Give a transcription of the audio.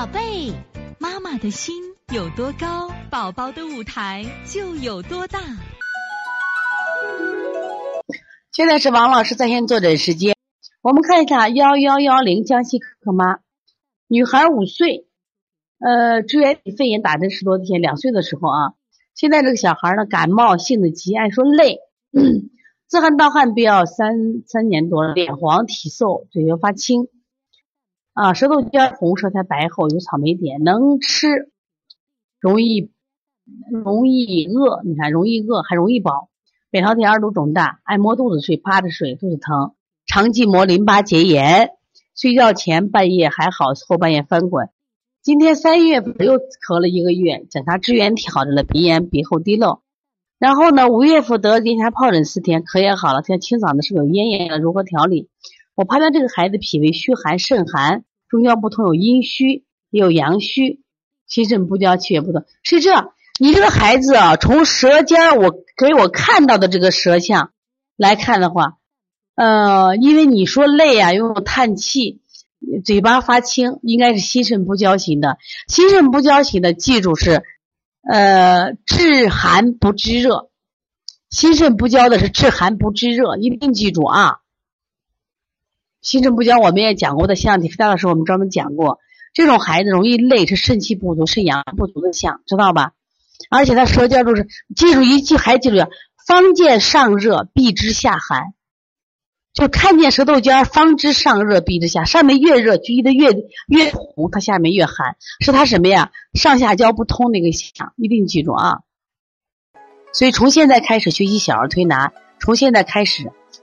宝贝，妈妈的心有多高，宝宝的舞台就有多大。现在是王老师在线坐诊时间，我们看一下幺幺幺零江西可可妈，女孩五岁，呃，支原体肺炎打针十多天，两岁的时候啊，现在这个小孩呢感冒性子急，爱说累，自汗盗汗飙，三三年多了，脸黄体瘦，嘴角发青。啊，舌头尖红，舌苔白厚，有草莓点，能吃，容易容易饿，你看容易饿还容易饱，扁桃体二度肿大，爱摸肚子睡，趴着睡，肚子疼，肠系膜淋巴结炎，睡觉前半夜还好，后半夜翻滚。今天三月份又咳了一个月，检查支原体好着了，鼻炎、鼻后滴漏。然后呢，五月份得咽下疱疹四天，咳也好了，现在清嗓子是有咽炎了，如何调理？我判断这个孩子脾胃虚寒、肾寒，中焦不通，有阴虚，也有阳虚，心肾不交，气血不通。是这，你这个孩子啊，从舌尖我给我看到的这个舌象来看的话，呃，因为你说累啊，又叹气，嘴巴发青，应该是心肾不交型的。心肾不交型的，记住是，呃，治寒不知热，心肾不交的是治寒不知热，一定记住啊。心肾不交，我们也讲过的像体肥大的时候，我们专门讲过，这种孩子容易累，是肾气不足、肾阳不足的象，知道吧？而且他舌尖都是，记住一句，还记住方见上热，必知下寒，就看见舌头尖，方知上热，必知下，上面越热，聚的越越红，它下面越寒，是它什么呀？上下焦不通那个象，一定记住啊！所以从现在开始学习小儿推拿，从现在开始。